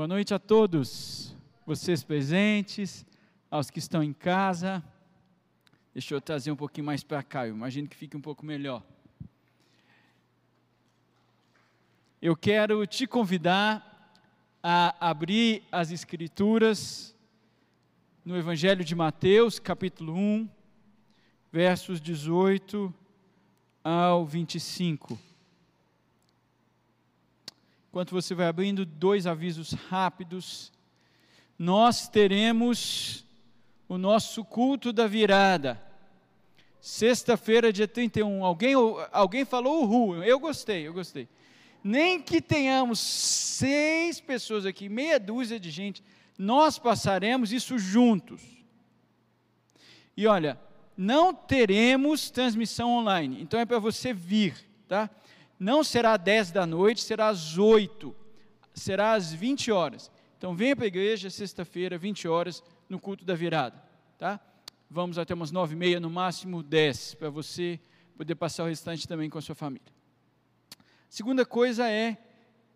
Boa noite a todos, vocês presentes, aos que estão em casa. Deixa eu trazer um pouquinho mais para cá, eu imagino que fique um pouco melhor. Eu quero te convidar a abrir as Escrituras no Evangelho de Mateus, capítulo 1, versos 18 ao 25. Enquanto você vai abrindo, dois avisos rápidos. Nós teremos o nosso culto da virada. Sexta-feira, dia 31. Alguém, alguém falou uhul. Eu gostei, eu gostei. Nem que tenhamos seis pessoas aqui, meia dúzia de gente, nós passaremos isso juntos. E olha, não teremos transmissão online, então é para você vir, tá? Não será 10 da noite, será às 8, será às 20 horas. Então venha para a igreja sexta-feira, 20 horas, no culto da virada, tá? Vamos até umas 9 e meia, no máximo 10, para você poder passar o restante também com a sua família. Segunda coisa é,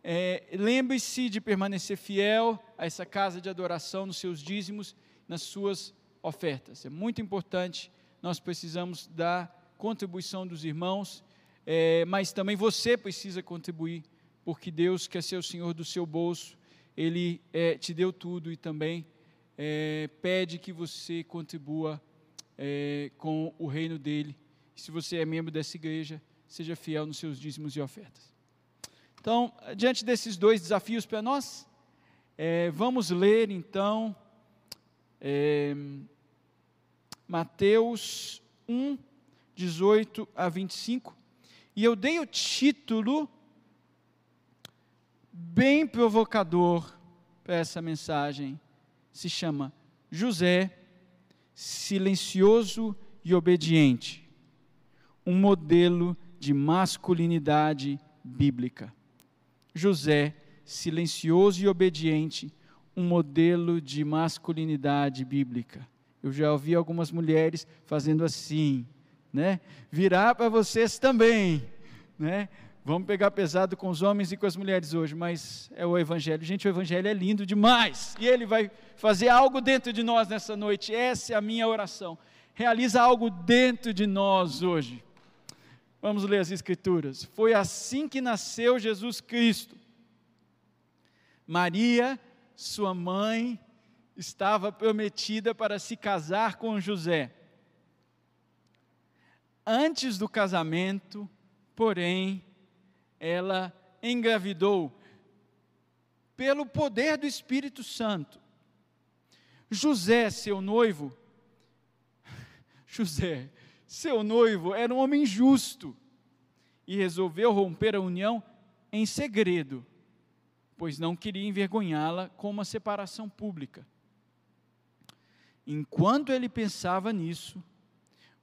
é lembre-se de permanecer fiel a essa casa de adoração nos seus dízimos, nas suas ofertas. É muito importante, nós precisamos da contribuição dos irmãos é, mas também você precisa contribuir, porque Deus quer ser o Senhor do seu bolso, Ele é, te deu tudo e também é, pede que você contribua é, com o reino dEle. Se você é membro dessa igreja, seja fiel nos seus dízimos e ofertas. Então, diante desses dois desafios para nós, é, vamos ler então é, Mateus 1, 18 a 25. E eu dei o título bem provocador para essa mensagem. Se chama José, silencioso e obediente. Um modelo de masculinidade bíblica. José, silencioso e obediente, um modelo de masculinidade bíblica. Eu já ouvi algumas mulheres fazendo assim né? Virar para vocês também, né? Vamos pegar pesado com os homens e com as mulheres hoje, mas é o Evangelho. Gente, o Evangelho é lindo demais. E ele vai fazer algo dentro de nós nessa noite. Essa é a minha oração. Realiza algo dentro de nós hoje. Vamos ler as Escrituras. Foi assim que nasceu Jesus Cristo. Maria, sua mãe, estava prometida para se casar com José Antes do casamento, porém, ela engravidou pelo poder do Espírito Santo. José, seu noivo, José, seu noivo, era um homem justo e resolveu romper a união em segredo, pois não queria envergonhá-la com uma separação pública. Enquanto ele pensava nisso,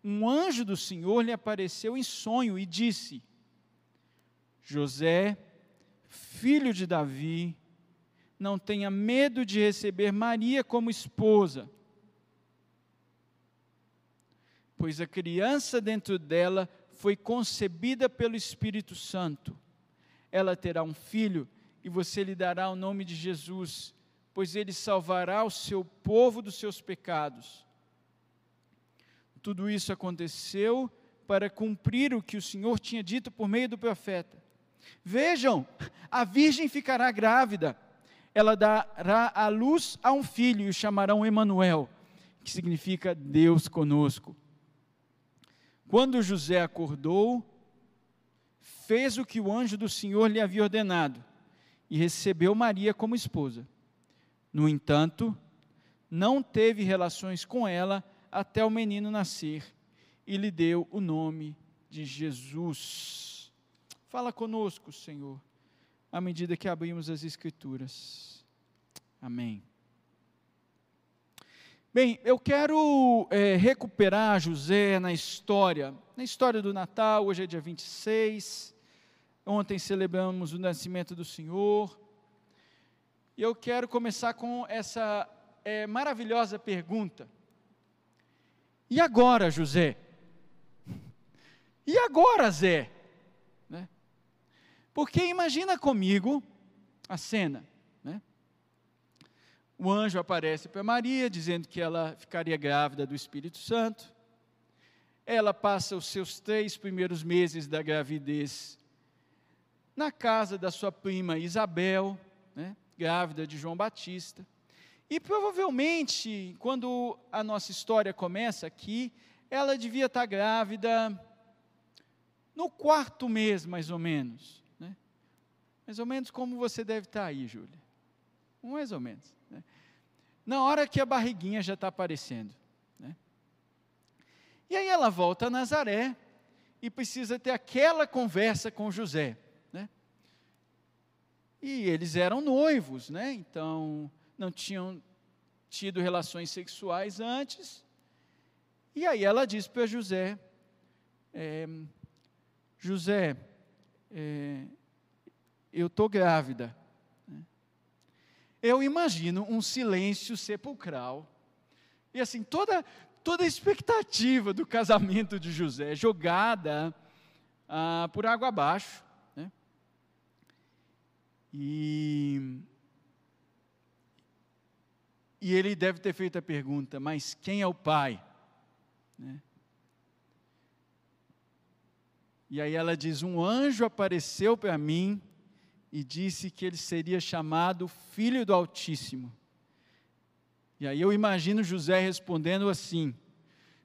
um anjo do Senhor lhe apareceu em sonho e disse: José, filho de Davi, não tenha medo de receber Maria como esposa, pois a criança dentro dela foi concebida pelo Espírito Santo. Ela terá um filho e você lhe dará o nome de Jesus, pois ele salvará o seu povo dos seus pecados. Tudo isso aconteceu para cumprir o que o Senhor tinha dito por meio do profeta. Vejam, a virgem ficará grávida, ela dará à luz a um filho e o chamarão Emanuel, que significa Deus conosco. Quando José acordou, fez o que o anjo do Senhor lhe havia ordenado e recebeu Maria como esposa. No entanto, não teve relações com ela até o menino nascer e lhe deu o nome de Jesus. Fala conosco, Senhor, à medida que abrimos as Escrituras. Amém. Bem, eu quero é, recuperar José na história, na história do Natal, hoje é dia 26, ontem celebramos o nascimento do Senhor, e eu quero começar com essa é, maravilhosa pergunta. E agora, José? E agora, Zé? Né? Porque imagina comigo a cena. Né? o anjo aparece para Maria, dizendo que ela ficaria grávida do Espírito Santo. Ela passa os seus três primeiros meses da gravidez na casa da sua prima Isabel, né, grávida de João Batista. E provavelmente, quando a nossa história começa aqui, ela devia estar grávida no quarto mês, mais ou menos. Né? Mais ou menos como você deve estar aí, Júlia. Mais ou menos. Né? Na hora que a barriguinha já está aparecendo. Né? E aí ela volta a Nazaré e precisa ter aquela conversa com José. Né? E eles eram noivos, né? então não tinham tido relações sexuais antes. E aí ela diz para José: é, José, é, eu estou grávida. Eu imagino um silêncio sepulcral. E assim, toda, toda a expectativa do casamento de José jogada ah, por água abaixo. Né? E, e ele deve ter feito a pergunta: mas quem é o pai? Né? E aí ela diz: Um anjo apareceu para mim e disse que ele seria chamado Filho do Altíssimo. E aí eu imagino José respondendo assim: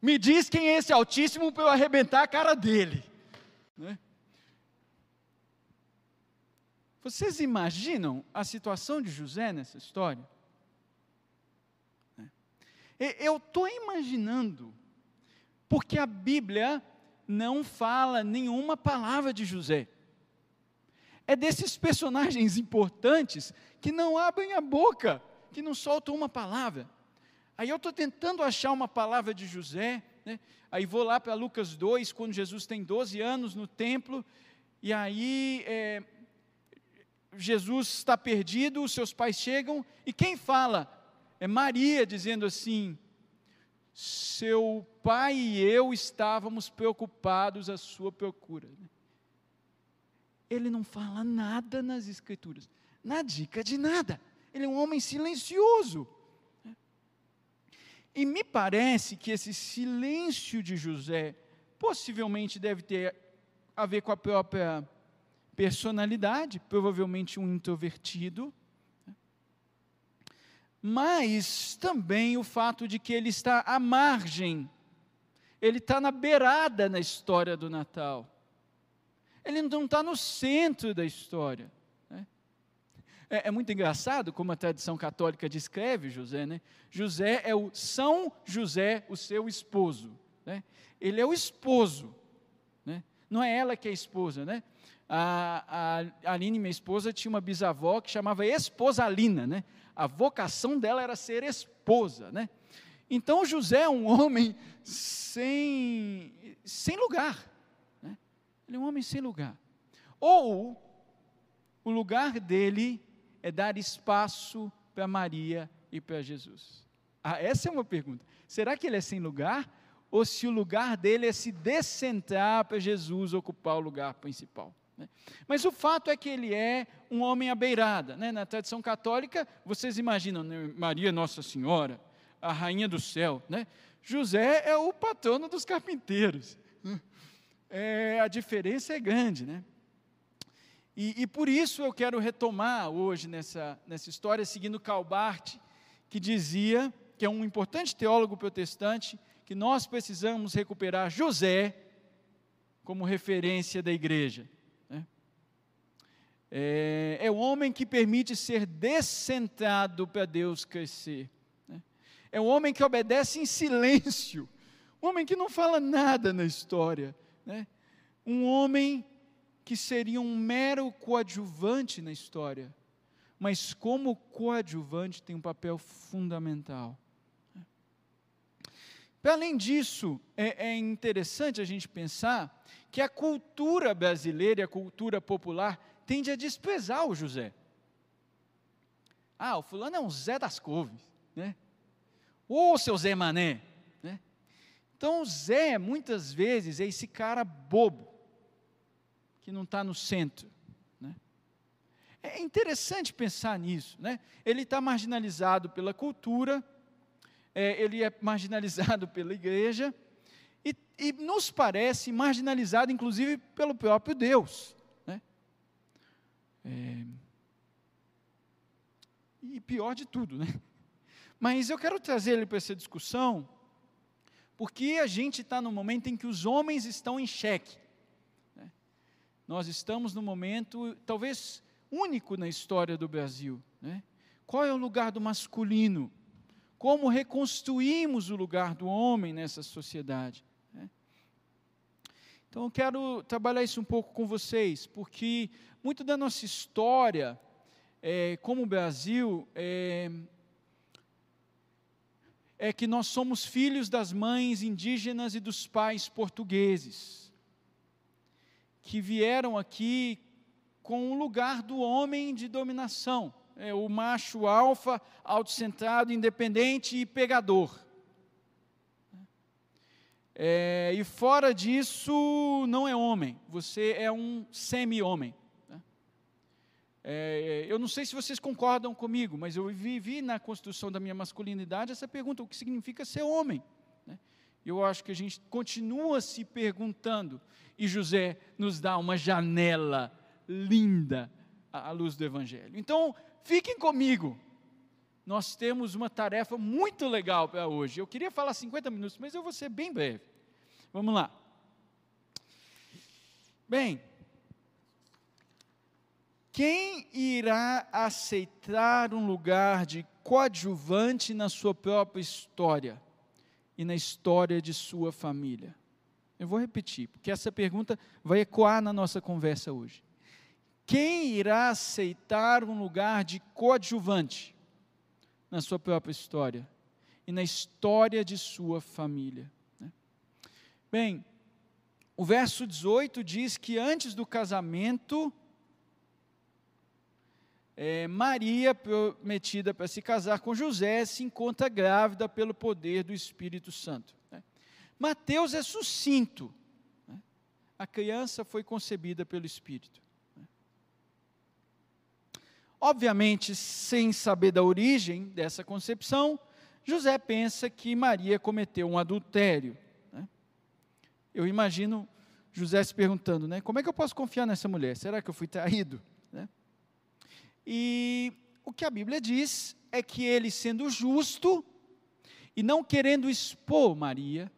Me diz quem é esse Altíssimo para eu arrebentar a cara dele. Né? Vocês imaginam a situação de José nessa história? Eu estou imaginando, porque a Bíblia não fala nenhuma palavra de José. É desses personagens importantes que não abrem a boca, que não soltam uma palavra. Aí eu estou tentando achar uma palavra de José, né? aí vou lá para Lucas 2, quando Jesus tem 12 anos no templo, e aí é, Jesus está perdido, os seus pais chegam, e quem fala? É Maria dizendo assim: seu pai e eu estávamos preocupados à sua procura. Ele não fala nada nas Escrituras, na dica de nada. Ele é um homem silencioso. E me parece que esse silêncio de José possivelmente deve ter a ver com a própria personalidade, provavelmente um introvertido mas também o fato de que ele está à margem, ele está na beirada na história do Natal. Ele não está no centro da história. Né? É, é, muito engraçado como a tradição católica descreve José. Né? José é o São José, o seu esposo. Né? Ele é o esposo. Né? Não é ela que é a esposa. Né? A, a Aline, minha esposa, tinha uma bisavó que chamava Esposalina. Né? A vocação dela era ser esposa, né? Então José é um homem sem, sem lugar, né? ele é um homem sem lugar. Ou o lugar dele é dar espaço para Maria e para Jesus. Ah, essa é uma pergunta. Será que ele é sem lugar? Ou se o lugar dele é se descentrar para Jesus ocupar o lugar principal? Né? Mas o fato é que ele é um homem à beirada. Né? Na tradição católica, vocês imaginam né? Maria Nossa Senhora, a rainha do céu. Né? José é o patrono dos carpinteiros. É, a diferença é grande. Né? E, e, por isso eu quero retomar hoje nessa, nessa história, seguindo Calbart, que dizia, que é um importante teólogo protestante, que nós precisamos recuperar José como referência da igreja. É, é o homem que permite ser descentrado para Deus crescer. Né? É o homem que obedece em silêncio. Um homem que não fala nada na história. Né? Um homem que seria um mero coadjuvante na história. Mas, como coadjuvante, tem um papel fundamental. Para além disso, é, é, interessante a gente pensar que a cultura brasileira e a cultura popular tende a desprezar o José. Ah, o fulano é um Zé das Couves, né? Ô, seu Zé Mané, né? Então, o Zé, muitas vezes, é esse cara bobo, que não está no centro, né? É interessante pensar nisso, né? Ele está marginalizado pela cultura, é, ele é marginalizado pela igreja, e, e, nos parece marginalizado, inclusive, pelo próprio Deus. É, e pior de tudo, né? Mas eu quero trazer ele para essa discussão, porque a gente está no momento em que os homens estão em xeque. Né? Nós estamos no momento, talvez único na história do Brasil. Né? Qual é o lugar do masculino? Como reconstruímos o lugar do homem nessa sociedade? Então eu quero trabalhar isso um pouco com vocês, porque muito da nossa história, é, como Brasil, é, é que nós somos filhos das mães indígenas e dos pais portugueses, que vieram aqui com o lugar do homem de dominação, é, o macho alfa, autocentrado, independente e pegador. É, e fora disso, não é homem, você é um semi-homem. Né? É, eu não sei se vocês concordam comigo, mas eu vivi na construção da minha masculinidade essa pergunta: o que significa ser homem? Né? Eu acho que a gente continua se perguntando, e José nos dá uma janela linda à luz do Evangelho. Então, fiquem comigo. Nós temos uma tarefa muito legal para hoje. Eu queria falar 50 minutos, mas eu vou ser bem breve. Vamos lá. Bem, quem irá aceitar um lugar de coadjuvante na sua própria história e na história de sua família? Eu vou repetir, porque essa pergunta vai ecoar na nossa conversa hoje. Quem irá aceitar um lugar de coadjuvante na sua própria história e na história de sua família? Né? Bem, o verso 18 diz que antes do casamento, é, Maria, prometida para se casar com José, se encontra grávida pelo poder do Espírito Santo. Né? Mateus é sucinto. Né? A criança foi concebida pelo Espírito. Obviamente, sem saber da origem dessa concepção, José pensa que Maria cometeu um adultério. Né? Eu imagino José se perguntando, né, como é que eu posso confiar nessa mulher? Será que eu fui traído? Né? E o que a Bíblia diz é que ele, sendo justo e não querendo expor Maria,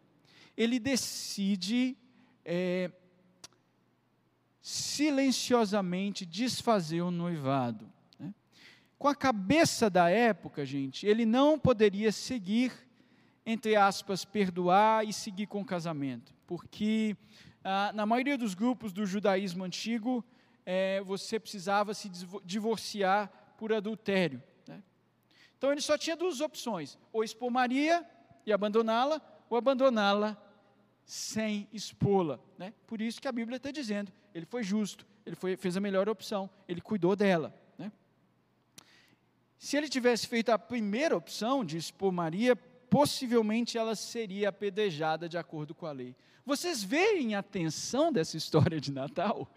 ele decide é, silenciosamente desfazer o noivado com a cabeça da época, gente, ele não poderia seguir, entre aspas, perdoar e seguir com o casamento, porque ah, na maioria dos grupos do judaísmo antigo, é, você precisava se divorciar por adultério. Né? Então ele só tinha duas opções: ou expor Maria e abandoná-la, ou abandoná-la sem expô-la. Né? Por isso que a Bíblia está dizendo: ele foi justo, ele foi, fez a melhor opção, ele cuidou dela. Se ele tivesse feito a primeira opção de expor Maria, possivelmente ela seria apedrejada de acordo com a lei. Vocês veem a tensão dessa história de Natal?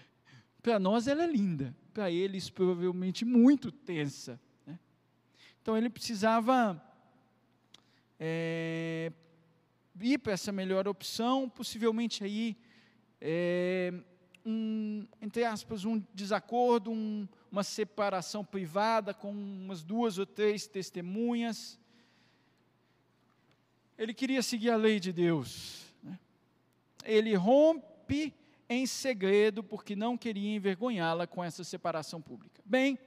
Para nós ela é linda, para eles provavelmente muito tensa. Né? Então ele precisava é, ir para essa melhor opção, possivelmente aí é, um, entre aspas, um desacordo, um, uma separação privada com umas duas ou três testemunhas. Ele queria seguir a lei de Deus. Né? Ele rompe em segredo porque não queria envergonhá-la com essa separação pública. Bem,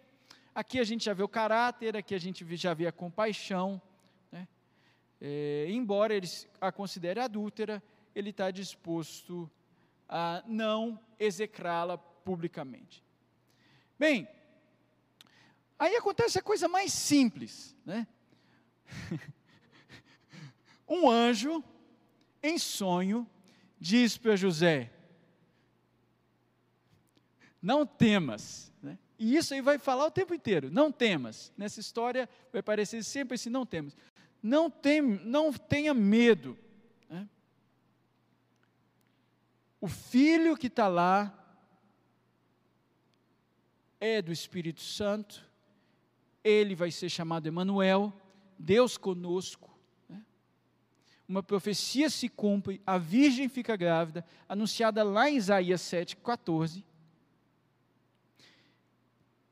aqui a gente já vê o caráter, aqui a gente já vê a compaixão. Né? É, embora ele a considere adúltera, ele está disposto a não execrá-la publicamente. Bem, Aí acontece a coisa mais simples, né? um anjo, em sonho, diz para José: Não temas. Né? E isso aí vai falar o tempo inteiro: Não temas. Nessa história vai aparecer sempre esse não temas. Não, tem, não tenha medo. Né? O filho que está lá é do Espírito Santo, ele vai ser chamado Emanuel, Deus conosco. Né? Uma profecia se cumpre, a virgem fica grávida, anunciada lá em Isaías 7,14.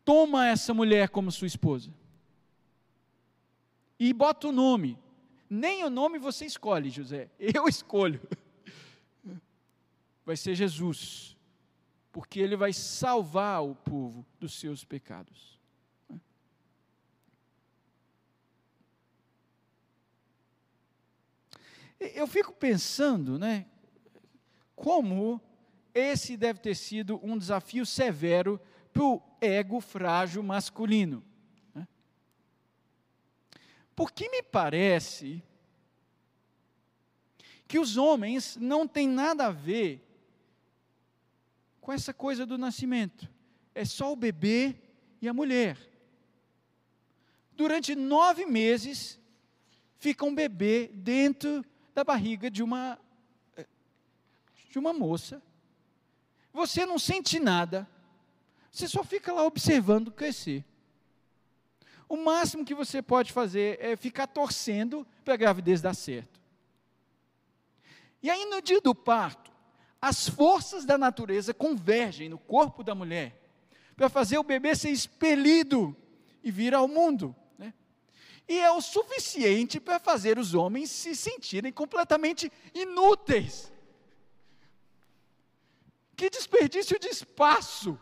Toma essa mulher como sua esposa. E bota o nome. Nem o nome você escolhe, José. Eu escolho. Vai ser Jesus porque ele vai salvar o povo dos seus pecados. Eu fico pensando, né, como esse deve ter sido um desafio severo para o ego frágil masculino. Né? Porque me parece que os homens não têm nada a ver com essa coisa do nascimento. É só o bebê e a mulher. Durante nove meses, fica um bebê dentro da barriga de uma, de uma moça. Você não sente nada, você só fica lá observando crescer. O máximo que você pode fazer é ficar torcendo para a gravidez dar certo. E aí, no dia do parto, as forças da natureza convergem no corpo da mulher para fazer o bebê ser expelido e vir ao mundo. Né? E é o suficiente para fazer os homens se sentirem completamente inúteis. Que desperdício de espaço!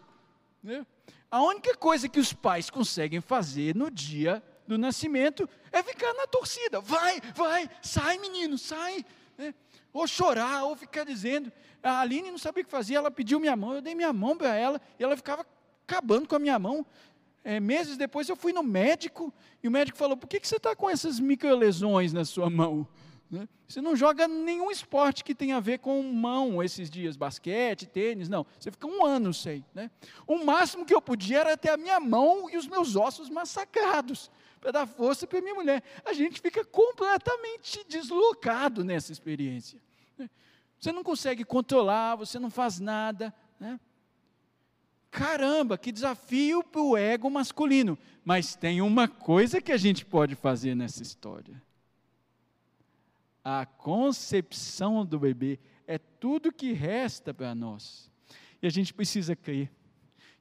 Né? A única coisa que os pais conseguem fazer no dia do nascimento é ficar na torcida. Vai, vai, sai menino, sai. Né? Ou chorar, ou ficar dizendo. A Aline não sabia o que fazia, ela pediu minha mão, eu dei minha mão para ela, e ela ficava acabando com a minha mão. É, meses depois eu fui no médico, e o médico falou: por que, que você está com essas microlesões na sua mão? Né? Você não joga nenhum esporte que tenha a ver com mão esses dias, basquete, tênis, não. Você fica um ano sem. Né? O máximo que eu podia era ter a minha mão e os meus ossos massacrados, para dar força para minha mulher. A gente fica completamente deslocado nessa experiência. Você não consegue controlar, você não faz nada. Né? Caramba, que desafio para o ego masculino. Mas tem uma coisa que a gente pode fazer nessa história. A concepção do bebê é tudo que resta para nós. E a gente precisa crer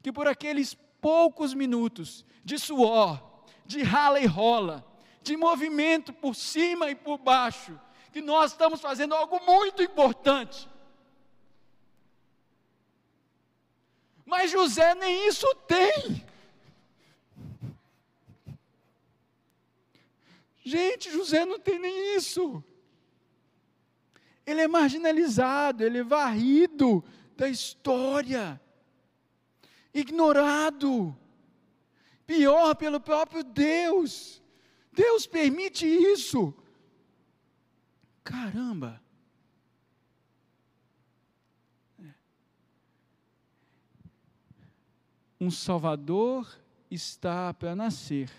que por aqueles poucos minutos de suor, de rala e rola, de movimento por cima e por baixo, que nós estamos fazendo algo muito importante. Mas José nem isso tem. Gente, José não tem nem isso. Ele é marginalizado, ele é varrido da história, ignorado, pior pelo próprio Deus. Deus permite isso. Caramba! Um Salvador está para nascer.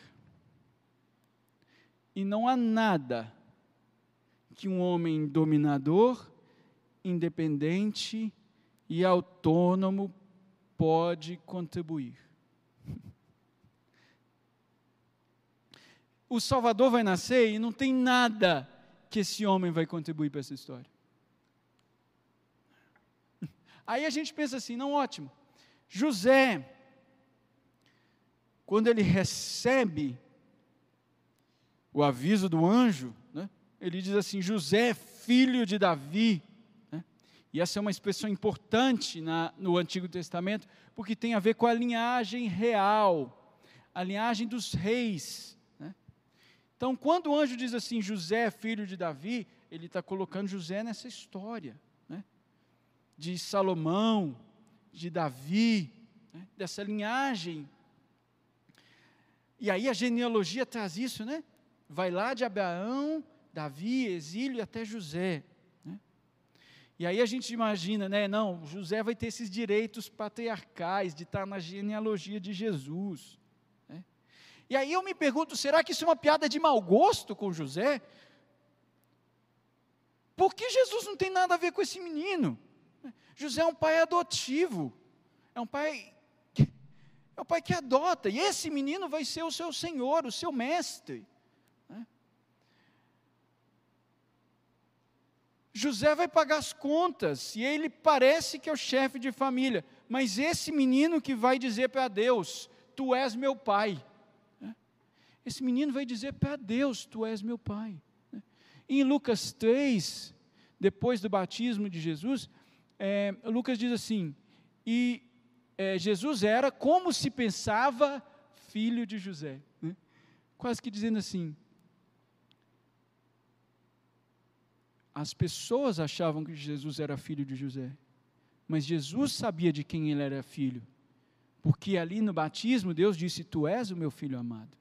E não há nada que um homem dominador, independente e autônomo pode contribuir. O Salvador vai nascer e não tem nada que esse homem vai contribuir para essa história. Aí a gente pensa assim, não, ótimo. José, quando ele recebe o aviso do anjo, né, ele diz assim: José, filho de Davi. Né, e essa é uma expressão importante na, no Antigo Testamento, porque tem a ver com a linhagem real, a linhagem dos reis. Então, quando o anjo diz assim, José, filho de Davi, ele está colocando José nessa história, né? de Salomão, de Davi, né? dessa linhagem. E aí a genealogia traz isso, né? Vai lá de Abraão, Davi, exílio até José. Né? E aí a gente imagina, né? Não, José vai ter esses direitos patriarcais de estar na genealogia de Jesus. E aí eu me pergunto: será que isso é uma piada de mau gosto com José? Porque Jesus não tem nada a ver com esse menino. José é um pai adotivo, é um pai É o pai que adota, e esse menino vai ser o seu senhor, o seu mestre. Né? José vai pagar as contas, e ele parece que é o chefe de família, mas esse menino que vai dizer para Deus: Tu és meu pai. Esse menino vai dizer para Deus: Tu és meu pai. Em Lucas 3, depois do batismo de Jesus, é, Lucas diz assim: E é, Jesus era como se pensava filho de José. Né? Quase que dizendo assim: as pessoas achavam que Jesus era filho de José, mas Jesus sabia de quem ele era filho, porque ali no batismo Deus disse: Tu és o meu filho amado.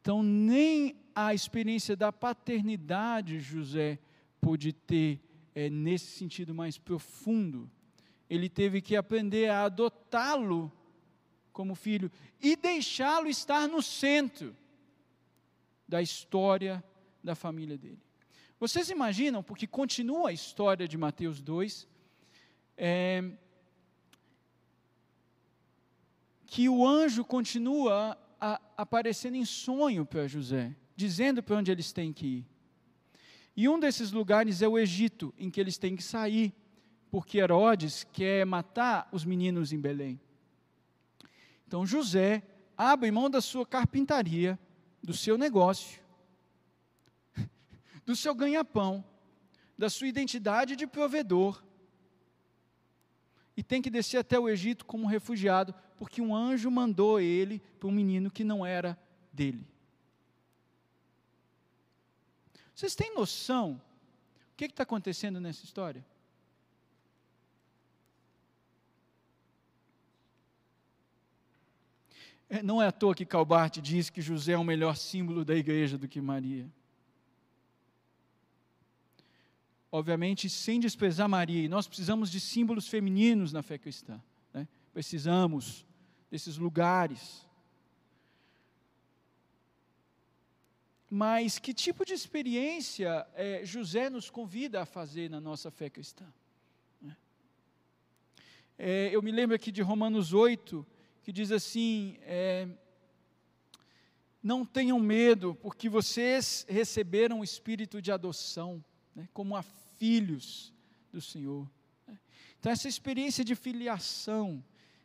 Então, nem a experiência da paternidade José pôde ter é, nesse sentido mais profundo ele teve que aprender a adotá-lo como filho e deixá-lo estar no centro da história da família dele. Vocês imaginam, porque continua a história de Mateus 2, é, que o anjo continua a, aparecendo em sonho para José, dizendo para onde eles têm que ir. E um desses lugares é o Egito, em que eles têm que sair porque Herodes quer matar os meninos em Belém. Então José abre mão da sua carpintaria, do seu negócio, do seu ganha-pão, da sua identidade de provedor, e tem que descer até o Egito como refugiado, porque um anjo mandou ele para um menino que não era dele. Vocês têm noção o que está acontecendo nessa história? É, não é à toa que Calbart diz que José é o melhor símbolo da igreja do que Maria. Obviamente, sem desprezar Maria, e nós precisamos de símbolos femininos na fé cristã. Né? Precisamos desses lugares. Mas que tipo de experiência é, José nos convida a fazer na nossa fé cristã? É, eu me lembro aqui de Romanos 8, que diz assim: é, não tenham medo, porque vocês receberam o espírito de adoção, né, como a filhos do Senhor. Né. Então, essa experiência de filiação,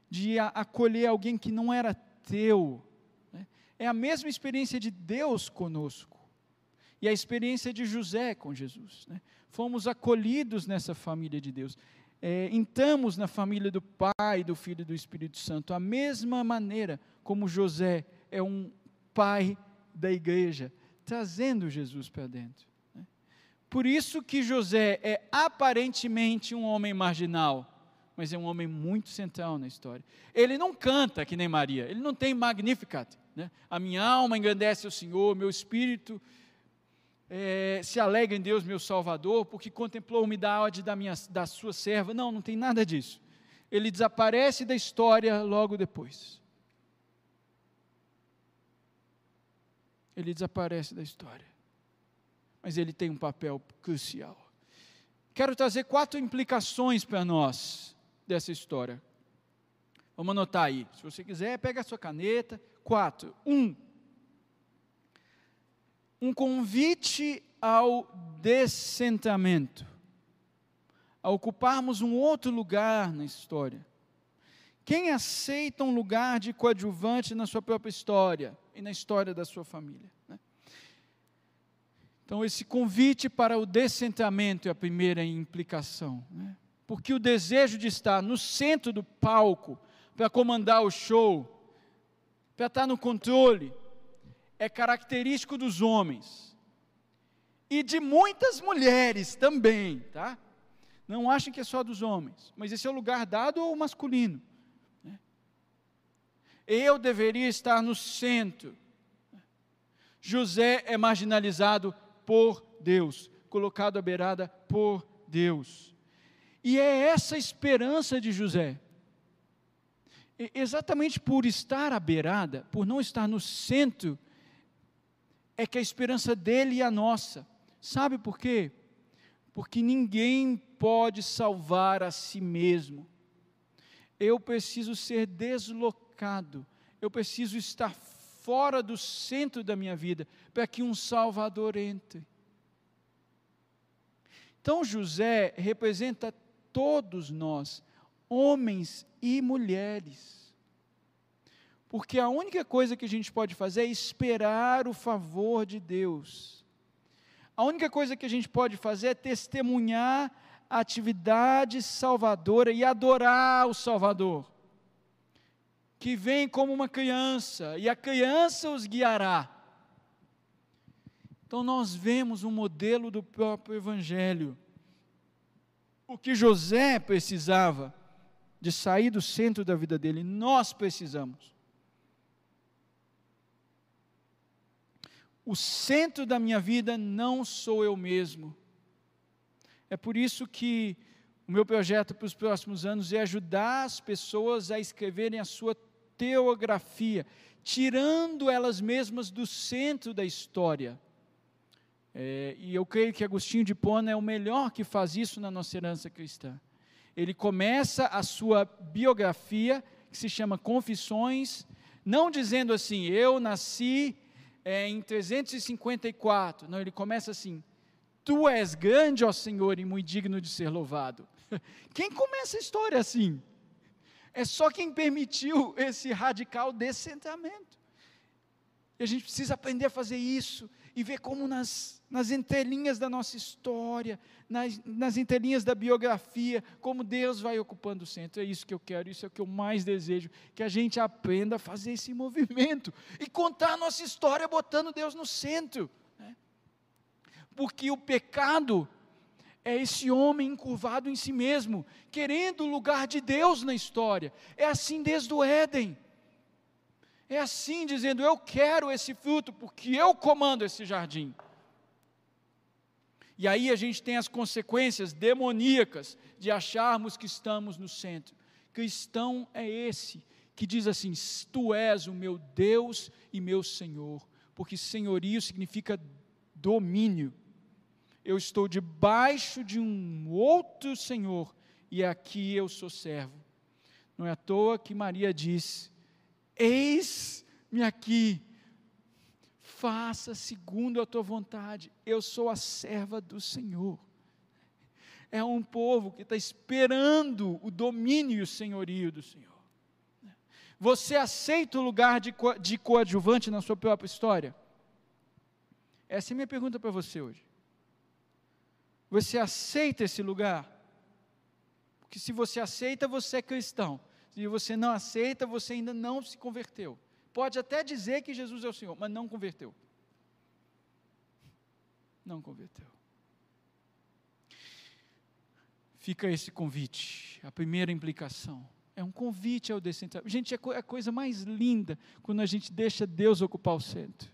de acolher alguém que não era teu, né, é a mesma experiência de Deus conosco. E a experiência de José com Jesus. Né. Fomos acolhidos nessa família de Deus é, entramos na família do Pai, do Filho e do Espírito Santo, a mesma maneira como José é um pai da igreja, trazendo Jesus para dentro. Né? Por isso que José é aparentemente um homem marginal, mas é um homem muito central na história. Ele não canta que nem Maria, ele não tem Magnificat. Né? A minha alma engrandece o Senhor, meu espírito é, se alegra em Deus, meu Salvador, porque contemplou a umidade da, minha, da sua serva. Não, não tem nada disso. Ele desaparece da história logo depois. Ele desaparece da história. Mas ele tem um papel crucial. Quero trazer quatro implicações para nós dessa história. Vamos anotar aí. Se você quiser, pega a sua caneta. Quatro. Um, um convite ao descentamento, a ocuparmos um outro lugar na história. Quem aceita um lugar de coadjuvante na sua própria história e na história da sua família? Né? Então, esse convite para o descentamento é a primeira implicação. Né? Porque o desejo de estar no centro do palco, para comandar o show, para estar no controle, é característico dos homens e de muitas mulheres também, tá? Não achem que é só dos homens, mas esse é o lugar dado ao masculino. Né? Eu deveria estar no centro. José é marginalizado por Deus, colocado à beirada por Deus. E é essa esperança de José. Exatamente por estar à beirada, por não estar no centro é que a esperança dele e a nossa. Sabe por quê? Porque ninguém pode salvar a si mesmo. eu preciso ser deslocado, eu preciso estar fora do centro da minha vida, para que um Salvador entre. Então José representa todos nós, homens e mulheres. Porque a única coisa que a gente pode fazer é esperar o favor de Deus. A única coisa que a gente pode fazer é testemunhar a atividade salvadora e adorar o Salvador, que vem como uma criança, e a criança os guiará. Então nós vemos um modelo do próprio Evangelho. O que José precisava de sair do centro da vida dele, nós precisamos. O centro da minha vida não sou eu mesmo. É por isso que o meu projeto para os próximos anos é ajudar as pessoas a escreverem a sua teografia, tirando elas mesmas do centro da história. É, e eu creio que Agostinho de Pona é o melhor que faz isso na nossa herança cristã ele começa a sua biografia, que se chama Confissões, não dizendo assim, eu nasci é, em 354. Não, ele começa assim: Tu és grande, ó Senhor, e muito digno de ser louvado. Quem começa a história assim? É só quem permitiu esse radical descentramento. E a gente precisa aprender a fazer isso e ver como nas, nas entrelinhas da nossa história, nas, nas entrelinhas da biografia, como Deus vai ocupando o centro. É isso que eu quero, isso é o que eu mais desejo, que a gente aprenda a fazer esse movimento e contar a nossa história botando Deus no centro. Né? Porque o pecado é esse homem encurvado em si mesmo, querendo o lugar de Deus na história. É assim desde o Éden. É assim dizendo: Eu quero esse fruto porque eu comando esse jardim. E aí a gente tem as consequências demoníacas de acharmos que estamos no centro. Cristão é esse que diz assim: Tu és o meu Deus e meu Senhor, porque senhorio significa domínio. Eu estou debaixo de um outro Senhor e aqui eu sou servo. Não é à toa que Maria diz: Eis-me aqui, faça segundo a tua vontade, eu sou a serva do Senhor. É um povo que está esperando o domínio e o senhorio do Senhor. Você aceita o lugar de, co de coadjuvante na sua própria história? Essa é a minha pergunta para você hoje. Você aceita esse lugar? Porque se você aceita, você é cristão. Se você não aceita, você ainda não se converteu. Pode até dizer que Jesus é o Senhor, mas não converteu. Não converteu. Fica esse convite, a primeira implicação. É um convite ao descentramento. Gente, é, é a coisa mais linda quando a gente deixa Deus ocupar o centro.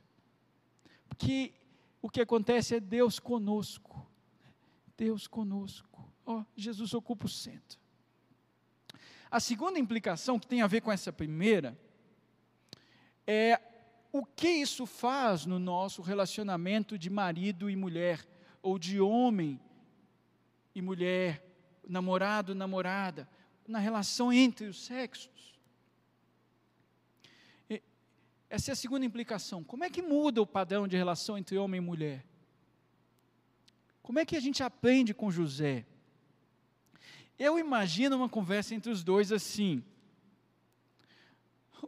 Porque o que acontece é Deus conosco. Deus conosco. Ó, oh, Jesus ocupa o centro. A segunda implicação, que tem a ver com essa primeira, é o que isso faz no nosso relacionamento de marido e mulher, ou de homem e mulher, namorado, namorada, na relação entre os sexos. Essa é a segunda implicação. Como é que muda o padrão de relação entre homem e mulher? Como é que a gente aprende com José? Eu imagino uma conversa entre os dois assim: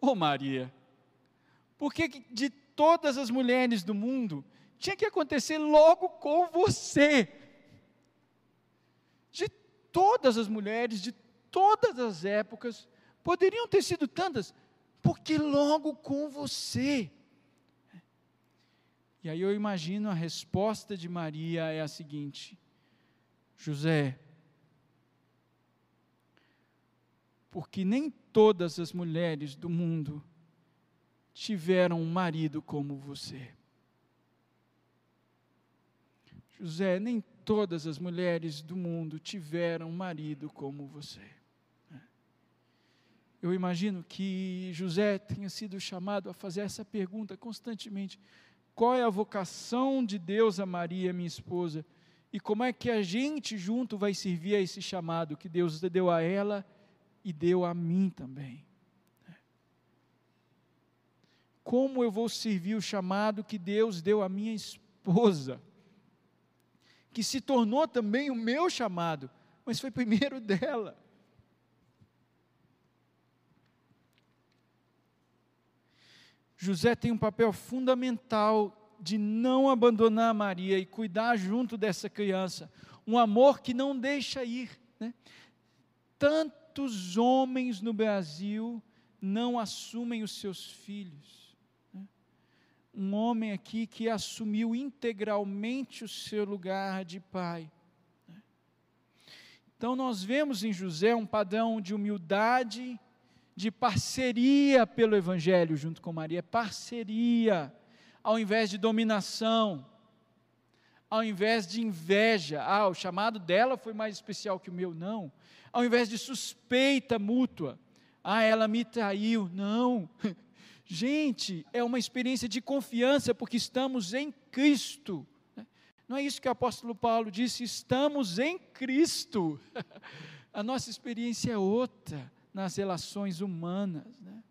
Ô oh, Maria, por que de todas as mulheres do mundo tinha que acontecer logo com você? De todas as mulheres, de todas as épocas, poderiam ter sido tantas, porque logo com você. E aí eu imagino a resposta de Maria é a seguinte: José, porque nem todas as mulheres do mundo tiveram um marido como você. José, nem todas as mulheres do mundo tiveram um marido como você. Eu imagino que José tenha sido chamado a fazer essa pergunta constantemente: qual é a vocação de Deus a Maria, minha esposa? E como é que a gente junto vai servir a esse chamado que Deus deu a ela e deu a mim também. Como eu vou servir o chamado que Deus deu à minha esposa, que se tornou também o meu chamado, mas foi primeiro dela. José tem um papel fundamental de não abandonar Maria e cuidar junto dessa criança, um amor que não deixa ir. Né? Tantos homens no Brasil não assumem os seus filhos. Um homem aqui que assumiu integralmente o seu lugar de pai. Então, nós vemos em José um padrão de humildade de parceria pelo Evangelho junto com Maria, parceria, ao invés de dominação, ao invés de inveja, ah, o chamado dela foi mais especial que o meu, não, ao invés de suspeita mútua, ah, ela me traiu, não, gente, é uma experiência de confiança, porque estamos em Cristo, né? não é isso que o apóstolo Paulo disse, estamos em Cristo, a nossa experiência é outra, nas relações humanas. Né?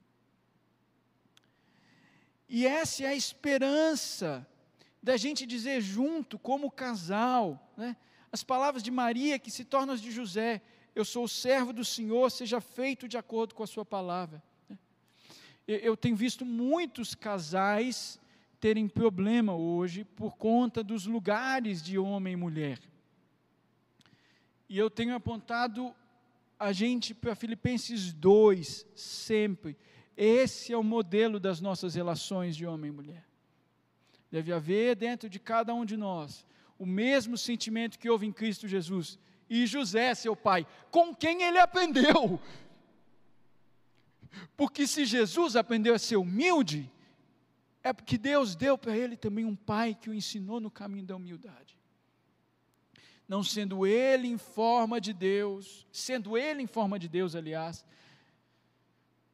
E essa é a esperança da gente dizer junto, como casal, né? as palavras de Maria que se tornam as de José: Eu sou o servo do Senhor, seja feito de acordo com a Sua palavra. Eu tenho visto muitos casais terem problema hoje por conta dos lugares de homem e mulher. E eu tenho apontado a gente para Filipenses 2, sempre. Esse é o modelo das nossas relações de homem e mulher. Deve haver dentro de cada um de nós o mesmo sentimento que houve em Cristo Jesus. E José, seu pai, com quem ele aprendeu? Porque se Jesus aprendeu a ser humilde, é porque Deus deu para ele também um pai que o ensinou no caminho da humildade não sendo ele em forma de Deus, sendo ele em forma de Deus, aliás,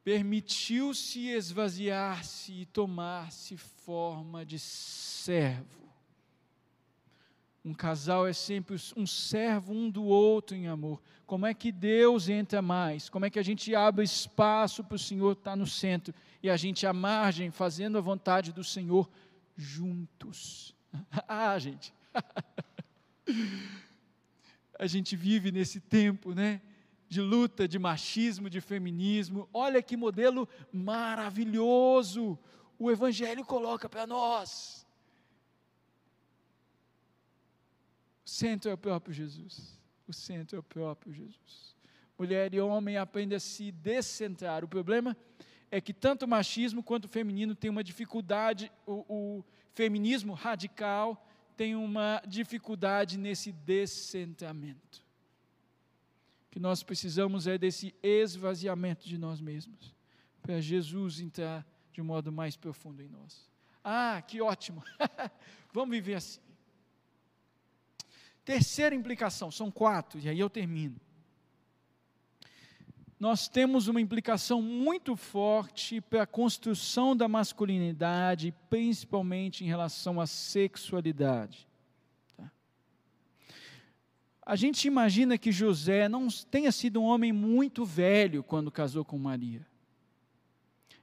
permitiu-se esvaziar-se e tomar-se forma de servo. Um casal é sempre um servo um do outro em amor. Como é que Deus entra mais? Como é que a gente abre espaço para o Senhor estar no centro e a gente à margem, fazendo a vontade do Senhor juntos? ah, gente. a gente vive nesse tempo, né? De luta, de machismo, de feminismo. Olha que modelo maravilhoso o Evangelho coloca para nós. O centro é o próprio Jesus. O centro é o próprio Jesus. Mulher e homem aprendem a se descentrar. O problema é que tanto o machismo quanto o feminino têm uma dificuldade, o, o feminismo radical tem uma dificuldade nesse descentramento. Que nós precisamos é desse esvaziamento de nós mesmos, para Jesus entrar de um modo mais profundo em nós. Ah, que ótimo! Vamos viver assim. Terceira implicação, são quatro, e aí eu termino nós temos uma implicação muito forte para a construção da masculinidade, principalmente em relação à sexualidade. A gente imagina que José não tenha sido um homem muito velho quando casou com Maria.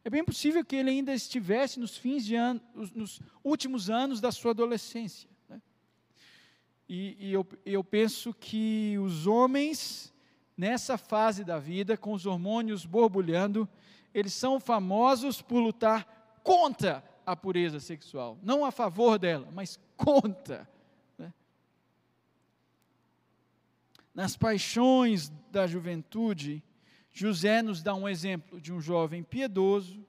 É bem possível que ele ainda estivesse nos fins de ano, nos últimos anos da sua adolescência. Né? E, e eu, eu penso que os homens nessa fase da vida, com os hormônios borbulhando, eles são famosos por lutar contra a pureza sexual. Não a favor dela, mas contra. Né? Nas paixões da juventude, José nos dá um exemplo de um jovem piedoso,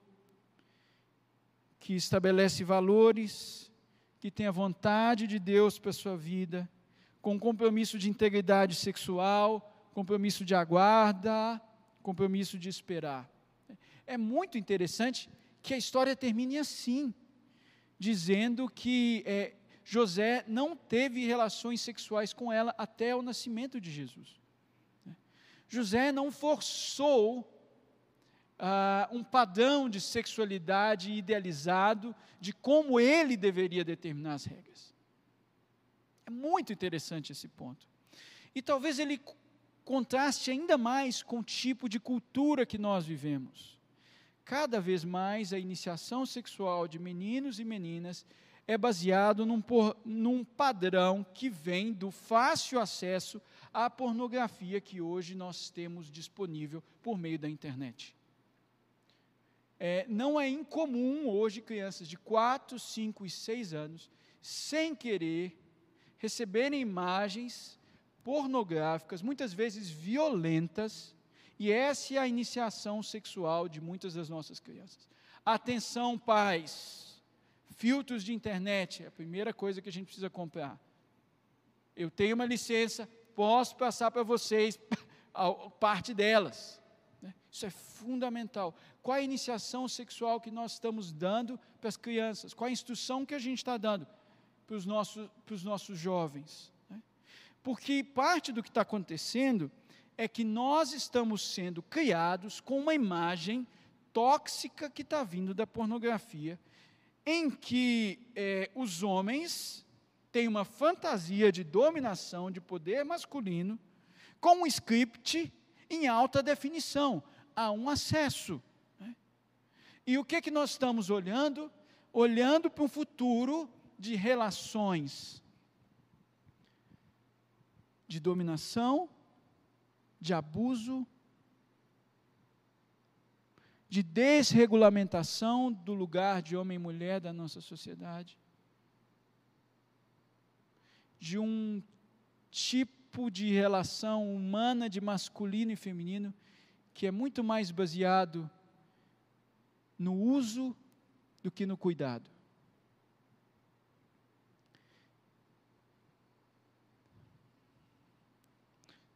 que estabelece valores, que tem a vontade de Deus para a sua vida, com compromisso de integridade sexual, compromisso de aguarda, compromisso de esperar. É muito interessante que a história termine assim, dizendo que é, José não teve relações sexuais com ela até o nascimento de Jesus. José não forçou ah, um padrão de sexualidade idealizado de como ele deveria determinar as regras. É muito interessante esse ponto. E talvez ele contraste ainda mais com o tipo de cultura que nós vivemos. Cada vez mais a iniciação sexual de meninos e meninas é baseado num, por, num padrão que vem do fácil acesso à pornografia que hoje nós temos disponível por meio da internet. É, não é incomum hoje crianças de 4, 5 e 6 anos, sem querer, receberem imagens pornográficas, muitas vezes violentas, e essa é a iniciação sexual de muitas das nossas crianças. Atenção, pais, filtros de internet é a primeira coisa que a gente precisa comprar. Eu tenho uma licença, posso passar para vocês parte delas. Né? Isso é fundamental. Qual a iniciação sexual que nós estamos dando para as crianças? Qual a instrução que a gente está dando para os nossos, para os nossos jovens? Né? Porque parte do que está acontecendo é que nós estamos sendo criados com uma imagem tóxica que está vindo da pornografia, em que é, os homens têm uma fantasia de dominação, de poder masculino, com um script em alta definição, há um acesso. Né? E o que, que nós estamos olhando? Olhando para um futuro de relações de dominação, de abuso, de desregulamentação do lugar de homem e mulher da nossa sociedade, de um tipo de relação humana de masculino e feminino que é muito mais baseado no uso do que no cuidado.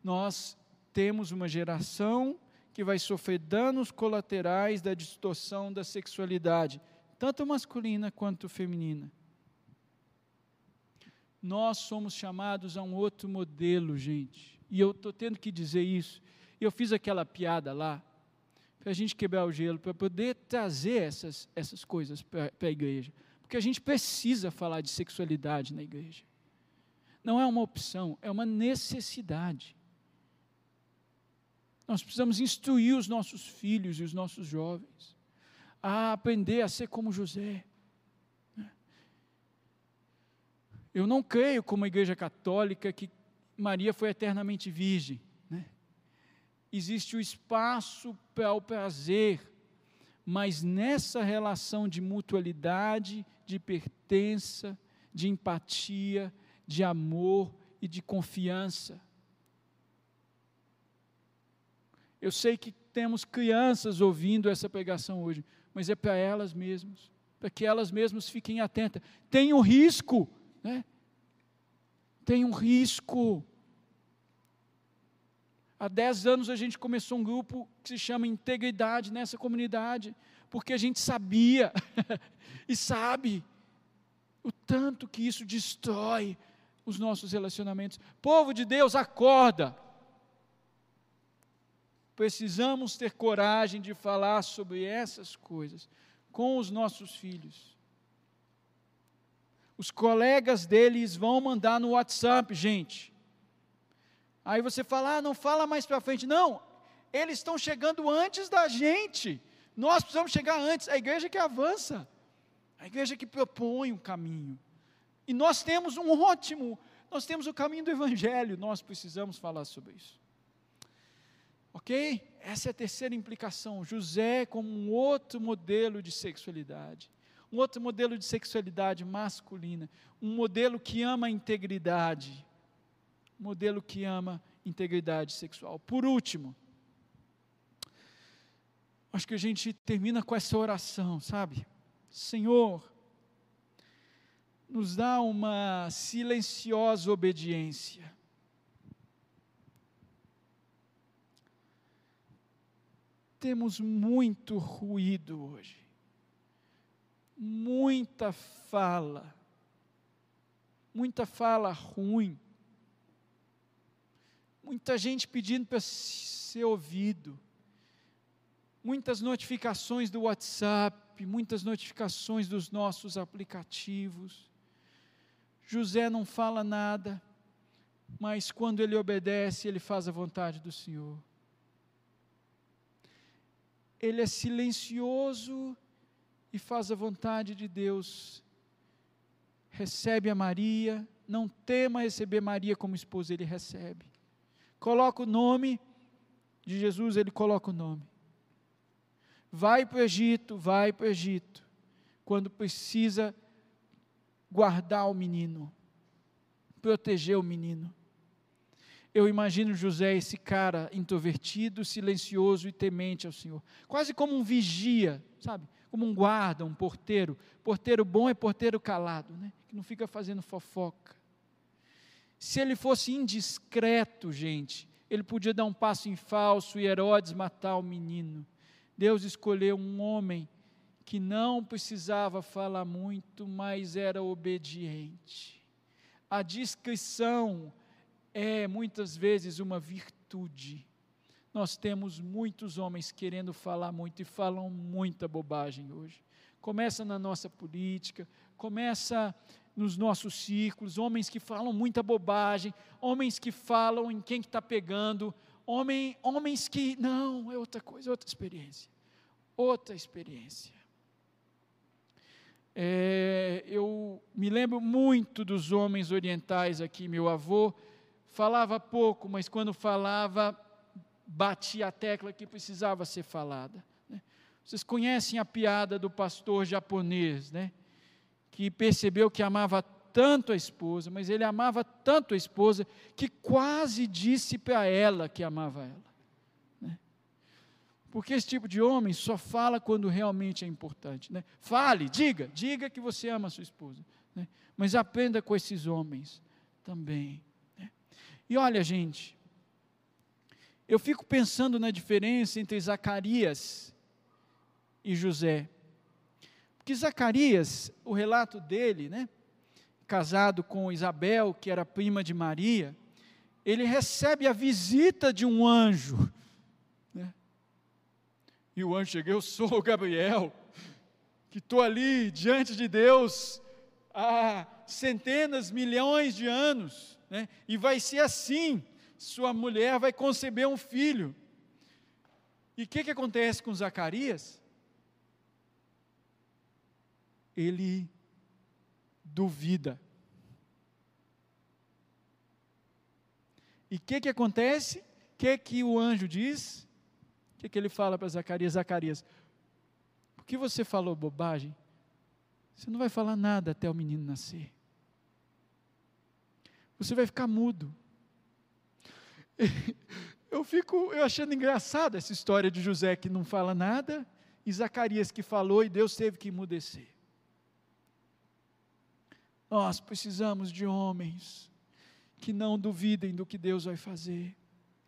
Nós temos uma geração que vai sofrer danos colaterais da distorção da sexualidade, tanto masculina quanto feminina. Nós somos chamados a um outro modelo, gente. E eu estou tendo que dizer isso. Eu fiz aquela piada lá, para a gente quebrar o gelo, para poder trazer essas, essas coisas para a igreja. Porque a gente precisa falar de sexualidade na igreja. Não é uma opção, é uma necessidade. Nós precisamos instruir os nossos filhos e os nossos jovens a aprender a ser como José. Eu não creio, como a Igreja Católica, que Maria foi eternamente virgem. Né? Existe o espaço para o prazer, mas nessa relação de mutualidade, de pertença, de empatia, de amor e de confiança. Eu sei que temos crianças ouvindo essa pregação hoje, mas é para elas mesmas, para que elas mesmas fiquem atentas. Tem um risco, né? Tem um risco. Há dez anos a gente começou um grupo que se chama Integridade nessa comunidade, porque a gente sabia e sabe o tanto que isso destrói os nossos relacionamentos. Povo de Deus, acorda! Precisamos ter coragem de falar sobre essas coisas com os nossos filhos. Os colegas deles vão mandar no WhatsApp, gente. Aí você fala, ah, não fala mais para frente. Não, eles estão chegando antes da gente. Nós precisamos chegar antes. A igreja que avança, a igreja que propõe um caminho. E nós temos um ótimo, nós temos o caminho do Evangelho, nós precisamos falar sobre isso. Ok? Essa é a terceira implicação. José como um outro modelo de sexualidade. Um outro modelo de sexualidade masculina. Um modelo que ama a integridade. Um modelo que ama integridade sexual. Por último, acho que a gente termina com essa oração, sabe? Senhor, nos dá uma silenciosa obediência temos muito ruído hoje, muita fala, muita fala ruim, muita gente pedindo para ser ouvido, muitas notificações do WhatsApp, muitas notificações dos nossos aplicativos. José não fala nada, mas quando ele obedece, ele faz a vontade do Senhor. Ele é silencioso e faz a vontade de Deus. Recebe a Maria, não tema receber Maria como esposa, ele recebe. Coloca o nome de Jesus, ele coloca o nome. Vai para o Egito, vai para o Egito, quando precisa guardar o menino, proteger o menino. Eu imagino José, esse cara introvertido, silencioso e temente ao Senhor, quase como um vigia, sabe? Como um guarda, um porteiro. Porteiro bom é porteiro calado, né? Que não fica fazendo fofoca. Se ele fosse indiscreto, gente, ele podia dar um passo em falso e Herodes matar o menino. Deus escolheu um homem que não precisava falar muito, mas era obediente. A discrição é muitas vezes uma virtude. Nós temos muitos homens querendo falar muito e falam muita bobagem hoje. Começa na nossa política, começa nos nossos círculos, homens que falam muita bobagem, homens que falam em quem que está pegando, homem, homens que. Não, é outra coisa, é outra experiência. Outra experiência. É, eu me lembro muito dos homens orientais aqui, meu avô falava pouco, mas quando falava, batia a tecla que precisava ser falada. Né? Vocês conhecem a piada do pastor japonês, né? que percebeu que amava tanto a esposa, mas ele amava tanto a esposa que quase disse para ela que amava ela. Né? Porque esse tipo de homem só fala quando realmente é importante. Né? Fale, diga, diga que você ama a sua esposa. Né? Mas aprenda com esses homens também. E olha, gente, eu fico pensando na diferença entre Zacarias e José. Porque Zacarias, o relato dele, né, casado com Isabel, que era prima de Maria, ele recebe a visita de um anjo. Né? E o anjo chega, eu sou o Gabriel, que estou ali diante de Deus há centenas, milhões de anos né? e vai ser assim: sua mulher vai conceber um filho. E o que, que acontece com Zacarias? Ele duvida. E o que, que acontece? O que, que o anjo diz? O que, que ele fala para Zacarias? Zacarias, por que você falou bobagem? Você não vai falar nada até o menino nascer você vai ficar mudo. Eu fico eu achando engraçado essa história de José que não fala nada, e Zacarias que falou e Deus teve que emudecer. Nós precisamos de homens que não duvidem do que Deus vai fazer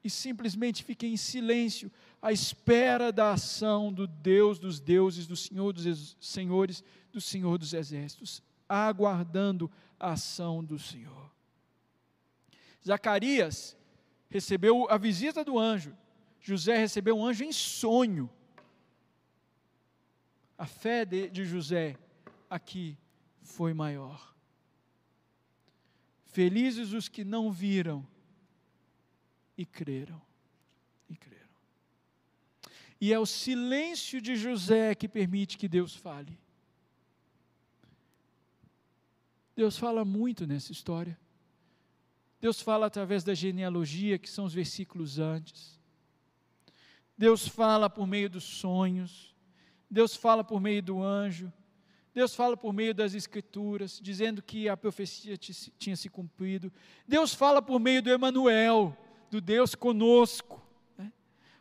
e simplesmente fiquem em silêncio à espera da ação do Deus dos deuses, do Senhor dos senhores, do Senhor dos exércitos, aguardando a ação do Senhor. Zacarias recebeu a visita do anjo, José recebeu um anjo em sonho. A fé de, de José aqui foi maior. Felizes os que não viram e creram. E creram. E é o silêncio de José que permite que Deus fale. Deus fala muito nessa história. Deus fala através da genealogia, que são os versículos antes. Deus fala por meio dos sonhos. Deus fala por meio do anjo. Deus fala por meio das escrituras, dizendo que a profecia tinha se cumprido. Deus fala por meio do Emanuel, do Deus conosco. Né?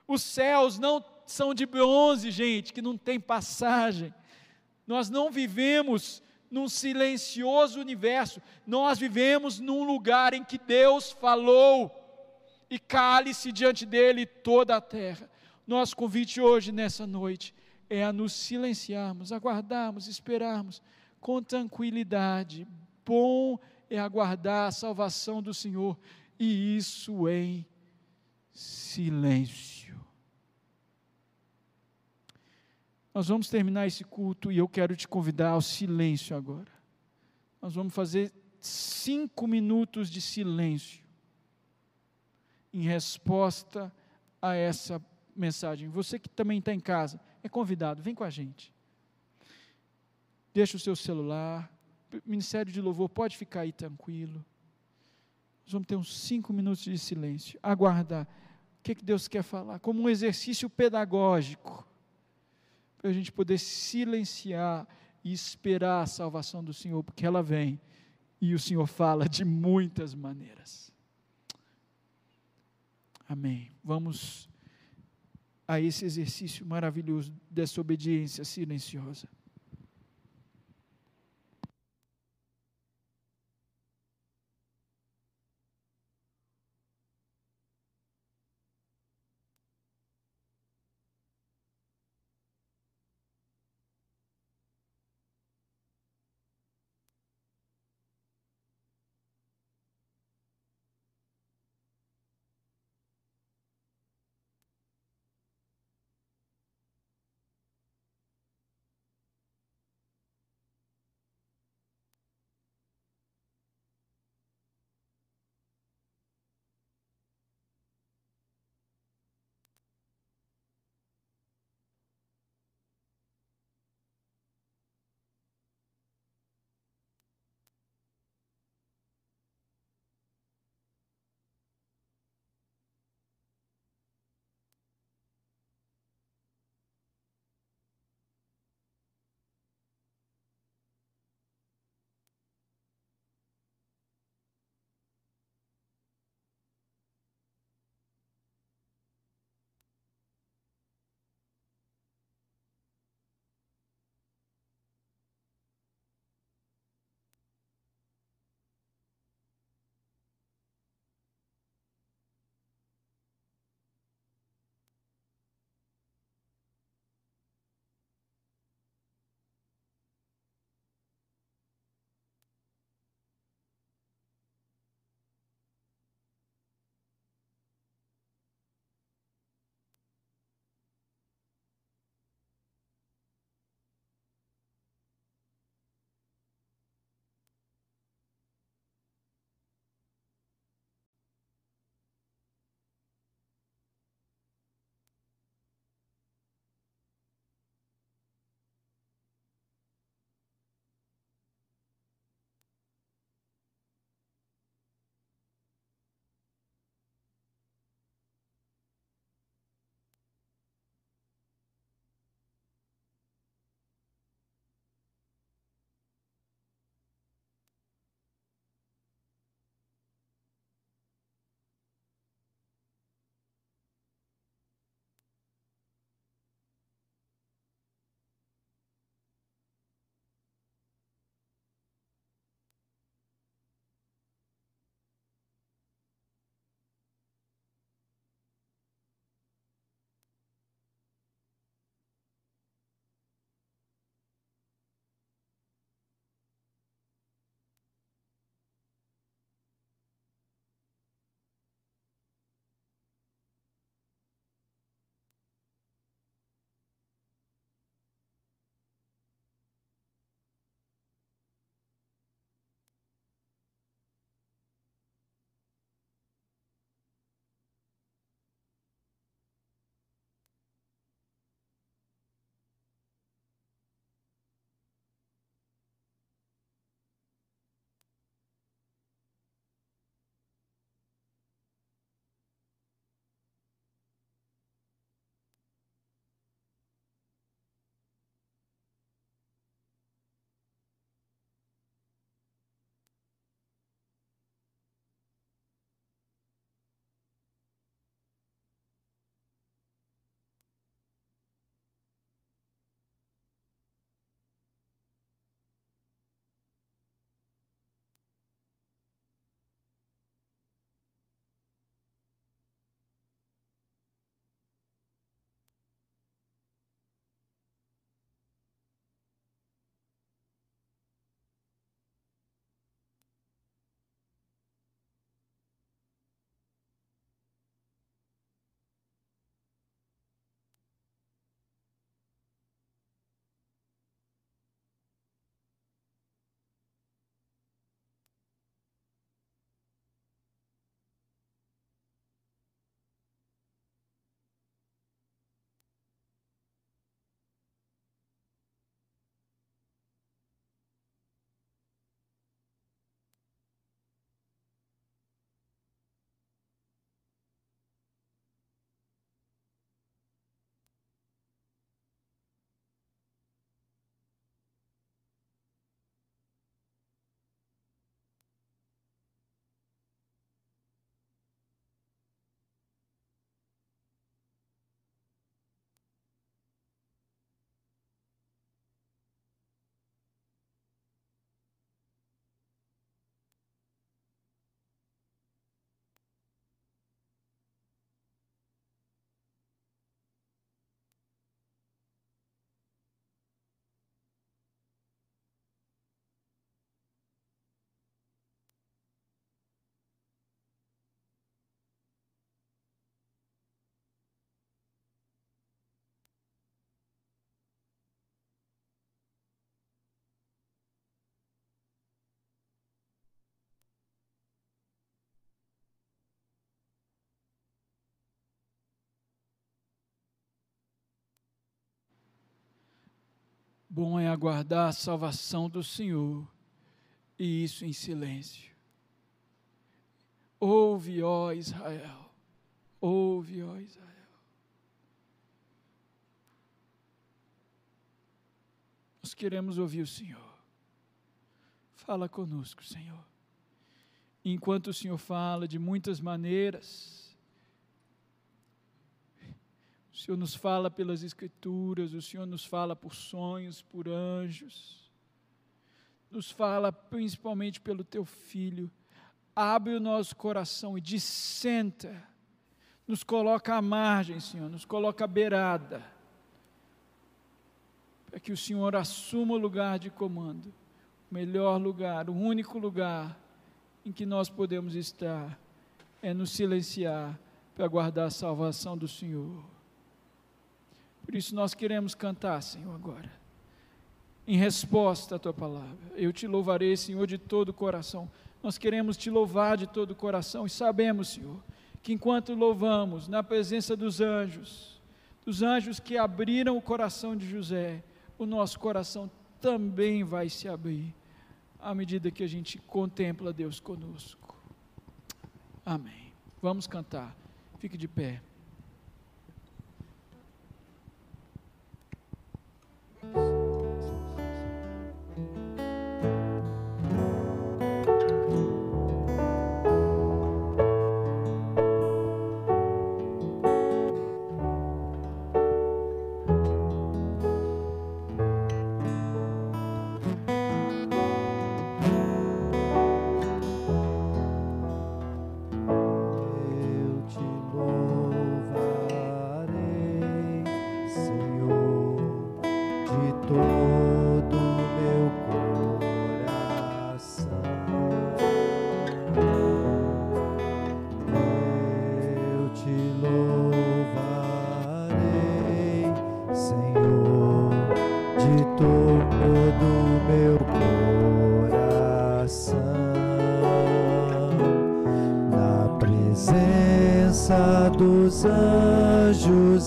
Os céus não são de bronze, gente, que não tem passagem. Nós não vivemos num silencioso universo. Nós vivemos num lugar em que Deus falou e cale-se diante dele toda a terra. Nosso convite hoje, nessa noite, é a nos silenciarmos, aguardarmos, esperarmos com tranquilidade. Bom é aguardar a salvação do Senhor, e isso em silêncio. Nós vamos terminar esse culto e eu quero te convidar ao silêncio agora. Nós vamos fazer cinco minutos de silêncio. em resposta a essa mensagem. Você que também está em casa, é convidado, vem com a gente. Deixa o seu celular, Ministério de Louvor pode ficar aí tranquilo. Nós vamos ter uns cinco minutos de silêncio, aguardar o que, que Deus quer falar, como um exercício pedagógico, para a gente poder silenciar e esperar a salvação do Senhor, porque ela vem e o Senhor fala de muitas maneiras. Amém. Vamos a esse exercício maravilhoso dessa obediência silenciosa. Bom é aguardar a salvação do Senhor, e isso em silêncio. Ouve, ó Israel, ouve, ó Israel. Nós queremos ouvir o Senhor. Fala conosco, Senhor. Enquanto o Senhor fala de muitas maneiras, Senhor nos fala pelas Escrituras, o Senhor nos fala por sonhos, por anjos, nos fala principalmente pelo Teu Filho. Abre o nosso coração e dissenta, nos coloca à margem, Senhor, nos coloca à beirada, para que o Senhor assuma o lugar de comando, o melhor lugar, o único lugar em que nós podemos estar é nos silenciar para guardar a salvação do Senhor. Por isso nós queremos cantar, Senhor, agora, em resposta à tua palavra. Eu te louvarei, Senhor, de todo o coração. Nós queremos te louvar de todo o coração e sabemos, Senhor, que enquanto louvamos na presença dos anjos, dos anjos que abriram o coração de José, o nosso coração também vai se abrir à medida que a gente contempla Deus conosco. Amém. Vamos cantar. Fique de pé.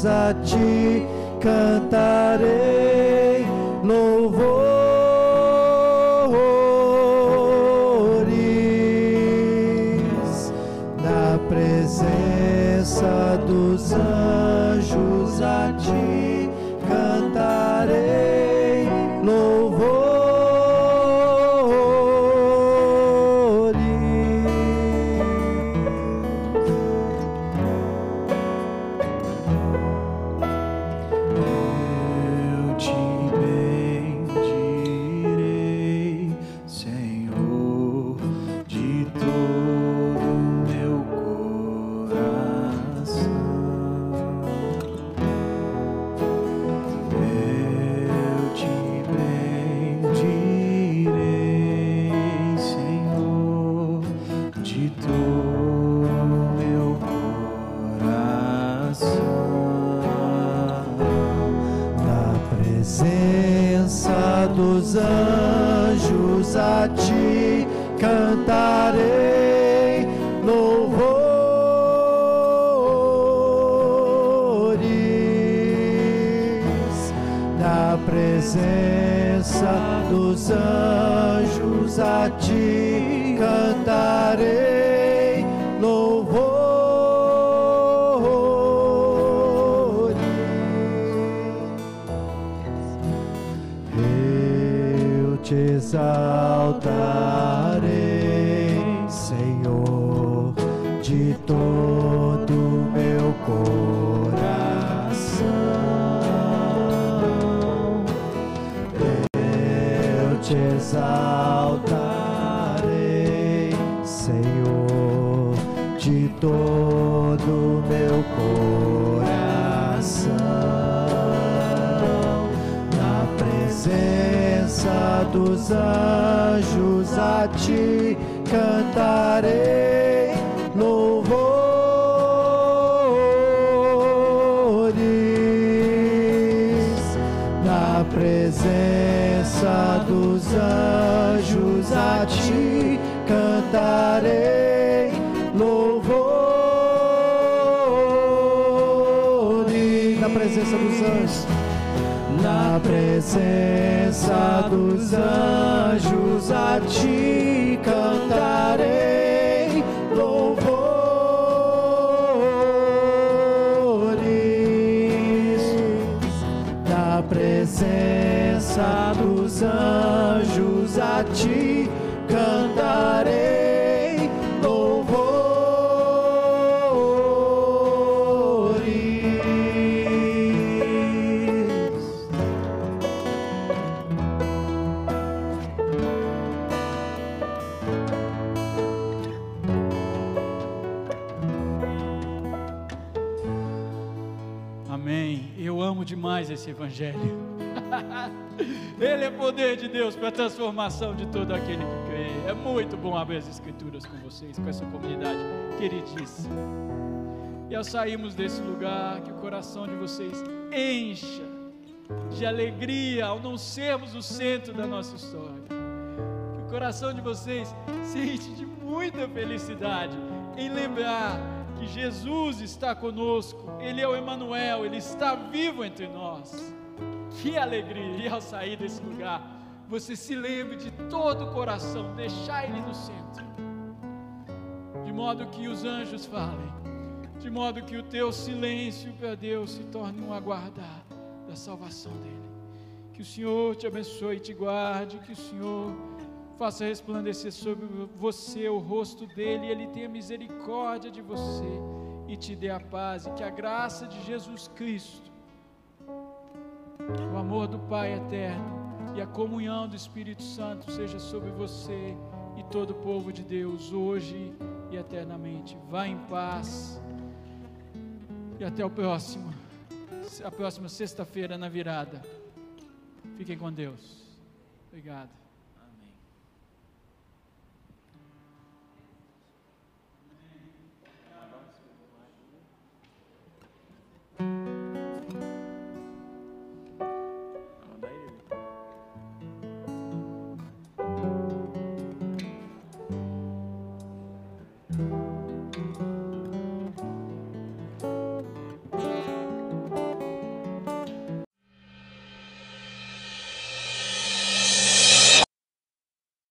Presença dos na presença dos anjos evangelho. Ele é poder de Deus para a transformação de todo aquele que crê. É muito bom abrir as escrituras com vocês, com essa comunidade queridíssima. E ao sairmos desse lugar, que o coração de vocês encha de alegria ao não sermos o centro da nossa história. Que o coração de vocês se enche de muita felicidade em lembrar que Jesus está conosco, Ele é o Emanuel, Ele está vivo entre nós. Que alegria! E ao sair desse lugar, você se lembre de todo o coração, deixar Ele no centro, de modo que os anjos falem, de modo que o teu silêncio para Deus se torne um aguardar da salvação dEle. Que o Senhor te abençoe e te guarde, que o Senhor faça resplandecer sobre você o rosto dele, e ele tenha misericórdia de você e te dê a paz, e que a graça de Jesus Cristo, o amor do Pai eterno e a comunhão do Espírito Santo seja sobre você e todo o povo de Deus, hoje e eternamente. Vá em paz e até o próximo, a próxima sexta-feira na virada. Fiquem com Deus. Obrigado.